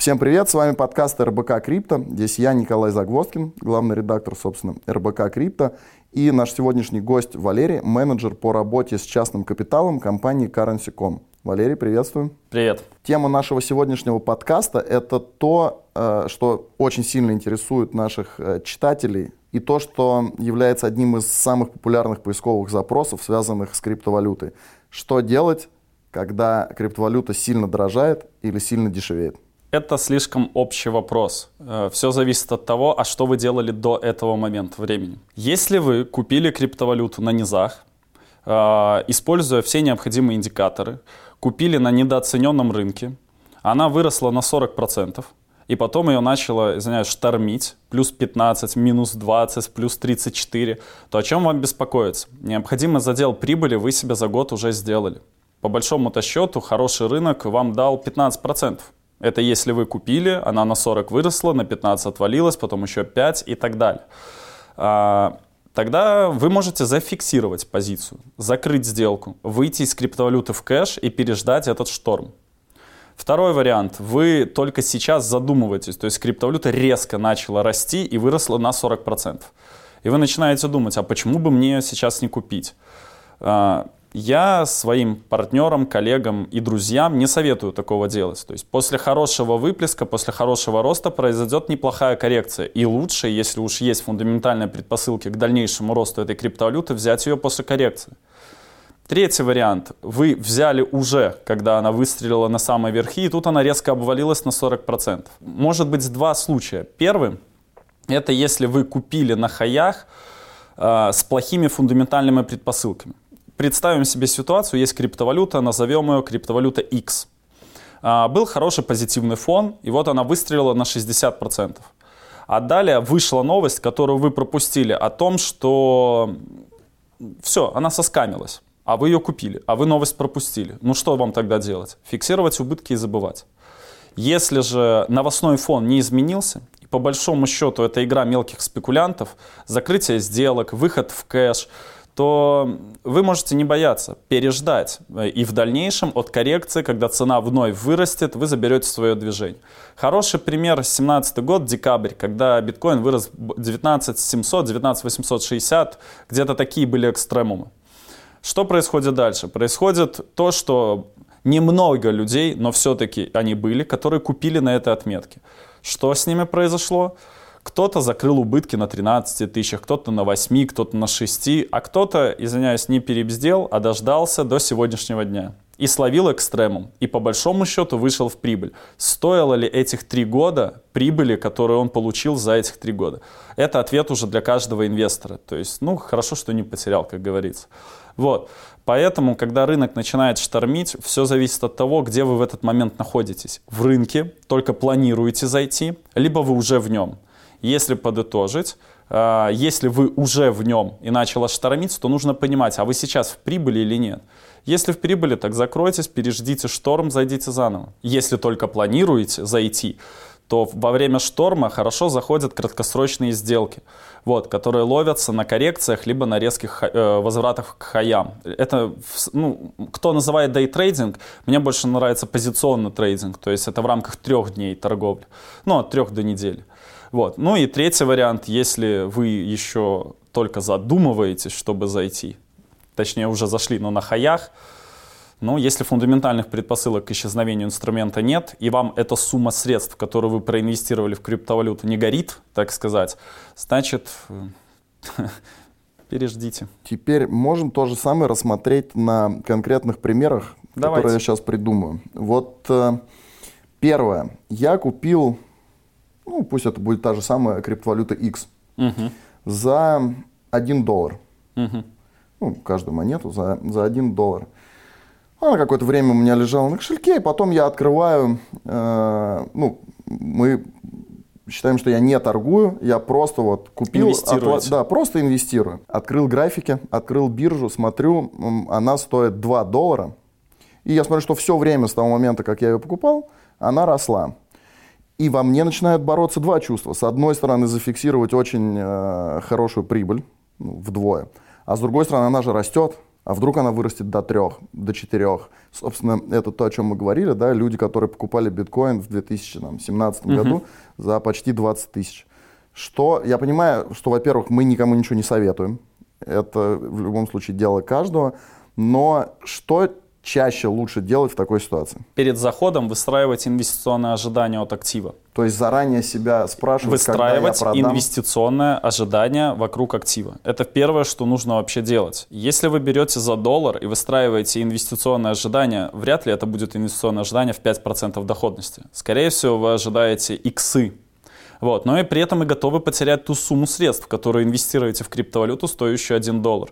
Всем привет, с вами подкаст РБК Крипто. Здесь я, Николай Загвоздкин, главный редактор, собственно, РБК Крипто. И наш сегодняшний гость Валерий, менеджер по работе с частным капиталом компании Currency.com. Валерий, приветствую. Привет. Тема нашего сегодняшнего подкаста – это то, э, что очень сильно интересует наших э, читателей, и то, что является одним из самых популярных поисковых запросов, связанных с криптовалютой. Что делать, когда криптовалюта сильно дорожает или сильно дешевеет? Это слишком общий вопрос. Э, Все зависит от того, а что вы делали до этого момента времени. Если вы купили криптовалюту на низах, используя все необходимые индикаторы, купили на недооцененном рынке, она выросла на 40%, и потом ее начало, извиняюсь, штормить, плюс 15, минус 20, плюс 34, то о чем вам беспокоиться? Необходимый задел прибыли вы себе за год уже сделали. По большому-то счету, хороший рынок вам дал 15%. Это если вы купили, она на 40 выросла, на 15 отвалилась, потом еще 5 и так далее. А, Тогда вы можете зафиксировать позицию, закрыть сделку, выйти из криптовалюты в кэш и переждать этот шторм. Второй вариант. Вы только сейчас задумываетесь, то есть криптовалюта резко начала расти и выросла на 40%. И вы начинаете думать, а почему бы мне сейчас не купить? Я своим партнерам, коллегам и друзьям не советую такого делать. То есть после хорошего выплеска, после хорошего роста произойдет неплохая коррекция. И лучше, если уж есть фундаментальные предпосылки к дальнейшему росту этой криптовалюты, взять ее после коррекции. Третий вариант. Вы взяли уже, когда она выстрелила на самые верхи, и тут она резко обвалилась на 40%. Может быть два случая. Первый – это если вы купили на хаях э, с плохими фундаментальными предпосылками. Представим себе ситуацию, есть криптовалюта, назовем ее криптовалюта X. А, был хороший позитивный фон, и вот она выстрелила на 60%. А далее вышла новость, которую вы пропустили, о том, что все, она соскамилась, а вы ее купили, а вы новость пропустили. Ну что вам тогда делать? Фиксировать убытки и забывать. Если же новостной фон не изменился, и по большому счету это игра мелких спекулянтов, закрытие сделок, выход в кэш – то вы можете не бояться, переждать. И в дальнейшем от коррекции, когда цена вновь вырастет, вы заберете свое движение. Хороший пример 2017 год, декабрь, когда биткоин вырос 19 700, 19 860, где-то такие были экстремумы. Что происходит дальше? Происходит то, что немного людей, но все-таки они были, которые купили на этой отметке. Что с ними произошло? Кто-то закрыл убытки на 13 тысячах, кто-то на 8, кто-то на 6, а кто-то, извиняюсь, не перебздел, а дождался до сегодняшнего дня. И словил экстремум. И по большому счету вышел в прибыль. Стоило ли этих три года прибыли, которые он получил за этих три года? Это ответ уже для каждого инвестора. То есть, ну, хорошо, что не потерял, как говорится. Вот. Поэтому, когда рынок начинает штормить, все зависит от того, где вы в этот момент находитесь. В рынке, только планируете зайти, либо вы уже в нем. Если подытожить, а, если вы уже в нем и начало штормить, то нужно понимать, а вы сейчас в прибыли или нет. Если в прибыли, так закройтесь, переждите шторм, зайдите заново. Если только планируете зайти, то во время шторма хорошо заходят краткосрочные сделки, вот, которые ловятся на коррекциях либо на резких э, возвратах к хаям. Это, ну, кто называет дейтрейдинг, мне больше нравится позиционный трейдинг, то есть это в рамках трех дней торговли, ну, от трех до недели. Вот. Ну и третий вариант, если вы еще только задумываетесь, чтобы зайти, точнее уже зашли, но на хаях, ну, если фундаментальных предпосылок к исчезновению инструмента нет, и вам эта сумма средств, которую вы проинвестировали в криптовалюту, не горит, так сказать, значит, переждите. Теперь можем то же самое рассмотреть на конкретных примерах, Давайте. которые я сейчас придумаю. Вот э, первое. Я купил ну пусть это будет та же самая криптовалюта X, угу. за 1 доллар. Угу. Ну, каждую монету за, за 1 доллар. Она какое-то время у меня лежала на кошельке, и потом я открываю, э, ну, мы считаем, что я не торгую, я просто вот купил, отла- да, просто инвестирую. Открыл графики, открыл биржу, смотрю, она стоит 2 доллара, и я смотрю, что все время с того момента, как я ее покупал, она росла. И во мне начинают бороться два чувства. С одной стороны, зафиксировать очень э, хорошую прибыль, ну, вдвое. А с другой стороны, она же растет. А вдруг она вырастет до трех, до четырех? Собственно, это то, о чем мы говорили, да, люди, которые покупали биткоин в 2017 uh-huh. году за почти 20 тысяч. Что, я понимаю, что, во-первых, мы никому ничего не советуем. Это в любом случае дело каждого. Но что чаще лучше делать в такой ситуации? Перед заходом выстраивать инвестиционное ожидание от актива. То есть заранее себя спрашивать, Выстраивать когда я продам? инвестиционное ожидание вокруг актива. Это первое, что нужно вообще делать. Если вы берете за доллар и выстраиваете инвестиционное ожидание, вряд ли это будет инвестиционное ожидание в 5% доходности. Скорее всего, вы ожидаете иксы. Вот. Но и при этом и готовы потерять ту сумму средств, которую инвестируете в криптовалюту, стоящую 1 доллар.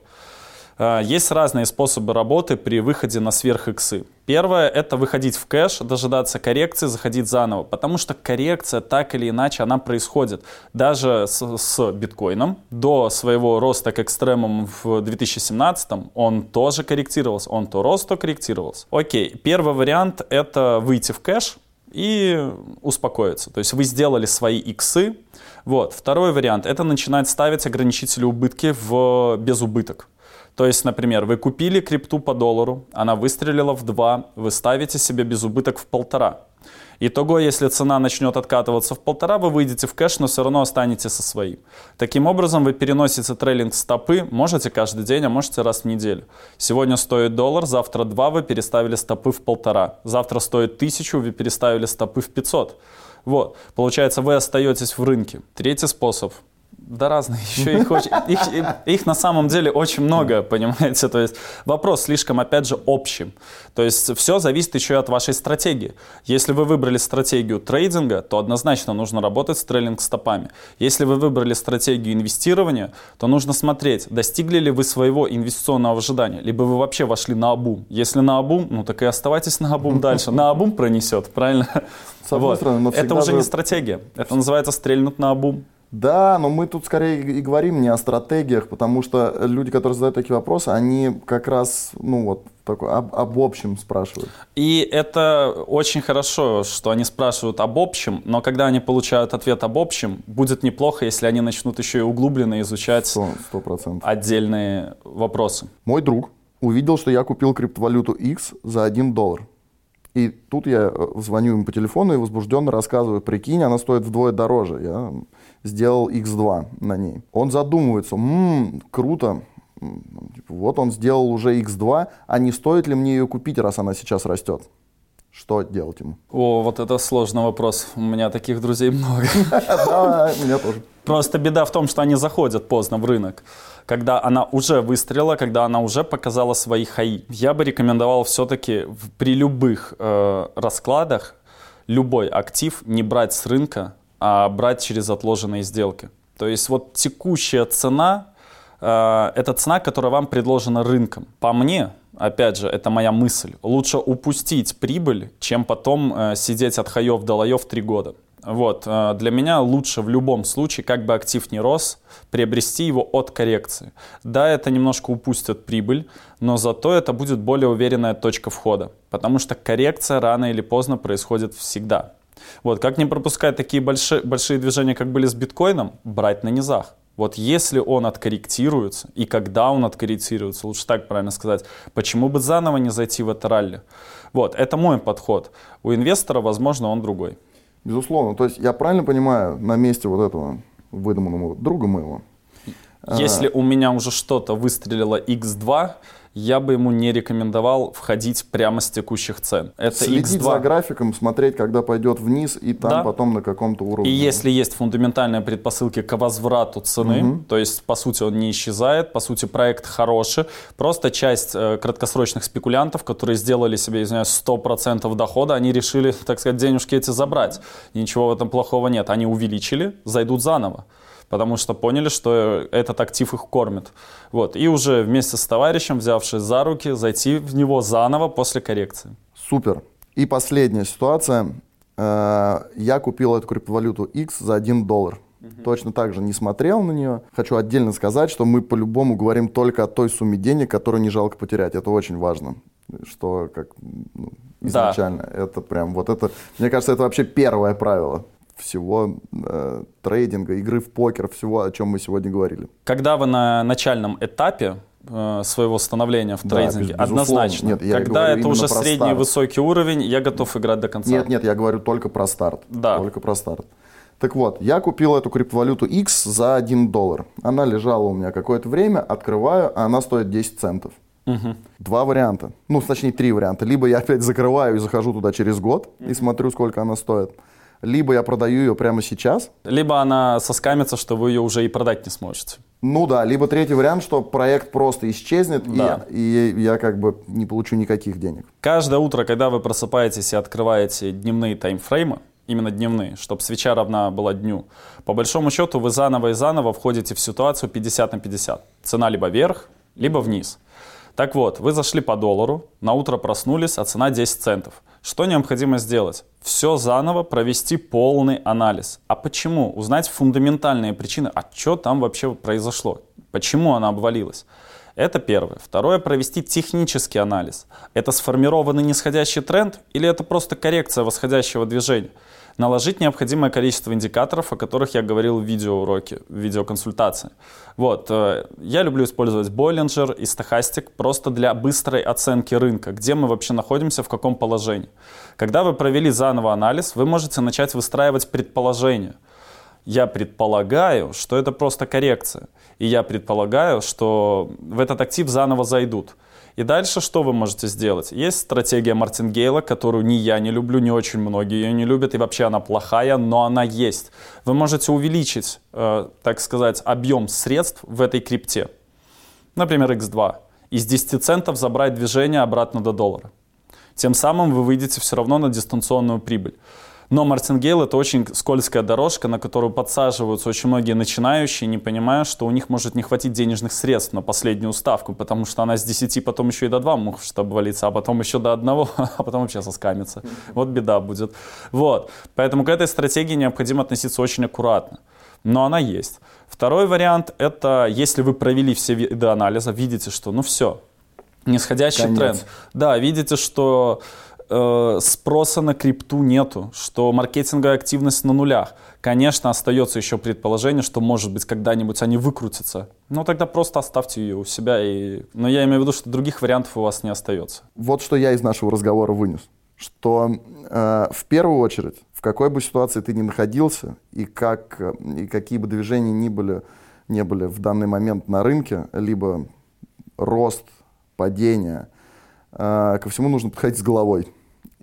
А, есть разные способы работы при выходе на сверх-иксы. Первое – это выходить в кэш, дожидаться коррекции, заходить заново, потому что коррекция так или иначе, она происходит. Даже с, с биткоином до своего роста к экстремуму в 2017 он тоже корректировался, он то рос, то корректировался. Окей, первый вариант – это выйти в кэш, и успокоиться. То есть вы сделали свои иксы. Вот. Второй вариант – это начинать ставить ограничители убытки в безубыток. То есть, например, вы купили крипту по доллару, она выстрелила в 2, вы ставите себе без убыток в полтора. Итого, если цена начнет откатываться в полтора, вы выйдете в кэш, но все равно останетесь со своим. Таким образом, вы переносите трейлинг стопы, можете каждый день, а можете раз в неделю. Сегодня стоит доллар, завтра 2, вы переставили стопы в полтора. Завтра стоит тысячу, вы переставили стопы в 500. Вот, получается, вы остаетесь в рынке. Третий способ да разные, еще их, очень, их, их на самом деле очень много, понимаете, то есть вопрос слишком, опять же, общим. То есть все зависит еще и от вашей стратегии. Если вы выбрали стратегию трейдинга, то однозначно нужно работать с трейлинг-стопами. Если вы выбрали стратегию инвестирования, то нужно смотреть, достигли ли вы своего инвестиционного ожидания, либо вы вообще вошли на обум. Если на обум, ну так и оставайтесь на обум дальше. На обум пронесет, правильно? Вот. Это уже не стратегия, это называется стрельнуть на обум. Да, но мы тут скорее и говорим не о стратегиях, потому что люди, которые задают такие вопросы, они как раз, ну вот, такой, об, об общем спрашивают. И это очень хорошо, что они спрашивают об общем, но когда они получают ответ об общем, будет неплохо, если они начнут еще и углубленно изучать 100%, 100%. отдельные вопросы. Мой друг увидел, что я купил криптовалюту X за 1 доллар. И тут я э, звоню ему по телефону и возбужденно рассказываю, прикинь, она стоит вдвое дороже. Я сделал X2 на ней. Он задумывается, ммм, круто, типа, вот он сделал уже X2, а не стоит ли мне ее купить, раз она сейчас растет? Что делать ему? О, вот это сложный вопрос. У меня таких друзей много. Да, у меня тоже. Просто беда в том, что они заходят поздно в рынок. Когда она уже выстрелила, когда она уже показала свои хаи. Я бы рекомендовал все-таки при любых э, раскладах любой актив не брать с рынка а брать через отложенные сделки. То есть вот текущая цена э, это цена, которая вам предложена рынком. По мне, опять же, это моя мысль, лучше упустить прибыль, чем потом э, сидеть от хаев до лаев три года. Вот, э, для меня лучше в любом случае, как бы актив не рос, приобрести его от коррекции. Да, это немножко упустит прибыль, но зато это будет более уверенная точка входа, потому что коррекция рано или поздно происходит всегда. Вот, как не пропускать такие большие, большие движения, как были с биткоином, брать на низах. Вот если он откорректируется, и когда он откорректируется, лучше так правильно сказать, почему бы заново не зайти в это ралли? Вот, это мой подход. У инвестора, возможно, он другой. Безусловно. То есть я правильно понимаю, на месте вот этого выдуманного друга моего, если а... у меня уже что-то выстрелило X2, я бы ему не рекомендовал входить прямо с текущих цен. Это Следить X2. за графиком, смотреть, когда пойдет вниз, и там да. потом на каком-то уровне. И если есть фундаментальные предпосылки к возврату цены, угу. то есть, по сути, он не исчезает, по сути, проект хороший, просто часть э, краткосрочных спекулянтов, которые сделали себе, извиняюсь, 100% дохода, они решили, так сказать, денежки эти забрать. Ничего в этом плохого нет. Они увеличили, зайдут заново потому что поняли, что этот актив их кормит. Вот. И уже вместе с товарищем, взявшись за руки, зайти в него заново после коррекции. Супер. И последняя ситуация. Э, я купил эту криптовалюту X за 1 доллар. Угу. Точно так же не смотрел на нее. Хочу отдельно сказать, что мы по-любому говорим только о той сумме денег, которую не жалко потерять. Это очень важно. Что как ну, изначально. Да. Это прям вот это. Мне кажется, это вообще первое правило всего э, трейдинга, игры в покер, всего, о чем мы сегодня говорили. Когда вы на начальном этапе э, своего становления в трейдинге. Да, Однозначно. Нет, я Когда это уже средний старт. высокий уровень, я готов играть до конца. Нет, нет, я говорю только про старт. Да. Только про старт. Так вот, я купил эту криптовалюту X за 1 доллар. Она лежала у меня какое-то время, открываю, а она стоит 10 центов. Угу. Два варианта. Ну, точнее, три варианта. Либо я опять закрываю и захожу туда через год угу. и смотрю, сколько она стоит. Либо я продаю ее прямо сейчас. Либо она соскамится, что вы ее уже и продать не сможете. Ну да, либо третий вариант, что проект просто исчезнет, да. и, и я как бы не получу никаких денег. Каждое утро, когда вы просыпаетесь и открываете дневные таймфреймы, именно дневные, чтобы свеча равна была дню. По большому счету вы заново и заново входите в ситуацию 50 на 50. Цена либо вверх, либо вниз. Так вот, вы зашли по доллару, на утро проснулись, а цена 10 центов. Что необходимо сделать? Все заново провести полный анализ. А почему? Узнать фундаментальные причины, а что там вообще произошло? Почему она обвалилась? Это первое. Второе, провести технический анализ. Это сформированный нисходящий тренд или это просто коррекция восходящего движения? Наложить необходимое количество индикаторов, о которых я говорил в видеоуроке, в видеоконсультации. Вот, э, я люблю использовать Bollinger и Stochastic просто для быстрой оценки рынка, где мы вообще находимся, в каком положении. Когда вы провели заново анализ, вы можете начать выстраивать предположения. Я предполагаю, что это просто коррекция. И я предполагаю, что в этот актив заново зайдут. И дальше что вы можете сделать? Есть стратегия Мартингейла, которую ни я не люблю, не очень многие ее не любят, и вообще она плохая, но она есть. Вы можете увеличить, э, так сказать, объем средств в этой крипте. Например, X2. Из 10 центов забрать движение обратно до доллара. Тем самым вы выйдете все равно на дистанционную прибыль. Но мартингейл это очень скользкая дорожка, на которую подсаживаются очень многие начинающие, не понимая, что у них может не хватить денежных средств на последнюю ставку, потому что она с 10 потом еще и до 2 может обвалиться, а потом еще до 1, а потом вообще соскамится. Вот беда будет. Вот. Поэтому к этой стратегии необходимо относиться очень аккуратно. Но она есть. Второй вариант – это если вы провели все виды анализа, видите, что ну все, нисходящий Конец. тренд. Да, видите, что э, спроса на крипту нету, что маркетинговая активность на нулях. Конечно, остается еще предположение, что, может быть, когда-нибудь они выкрутятся. Но тогда просто оставьте ее у себя. И... Но я имею в виду, что других вариантов у вас не остается. Вот что я из нашего разговора вынес. Что э, в первую очередь, в какой бы ситуации ты ни находился, и, как, и какие бы движения ни были, не были в данный момент на рынке, либо рост, падение, э, ко всему нужно подходить с головой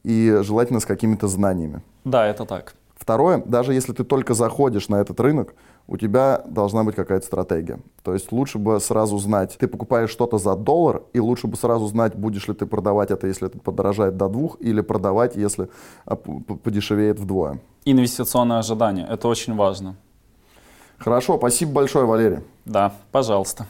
и желательно с какими-то знаниями. Да, это так. Второе, даже если ты только заходишь на этот рынок, у тебя должна быть какая-то стратегия. То есть лучше бы сразу знать, ты покупаешь что-то за доллар, и лучше бы сразу знать, будешь ли ты продавать это, если это подорожает до двух, или продавать, если а, подешевеет вдвое. Инвестиционное ожидание, это очень важно. Хорошо, спасибо большое, Валерий. Да, пожалуйста.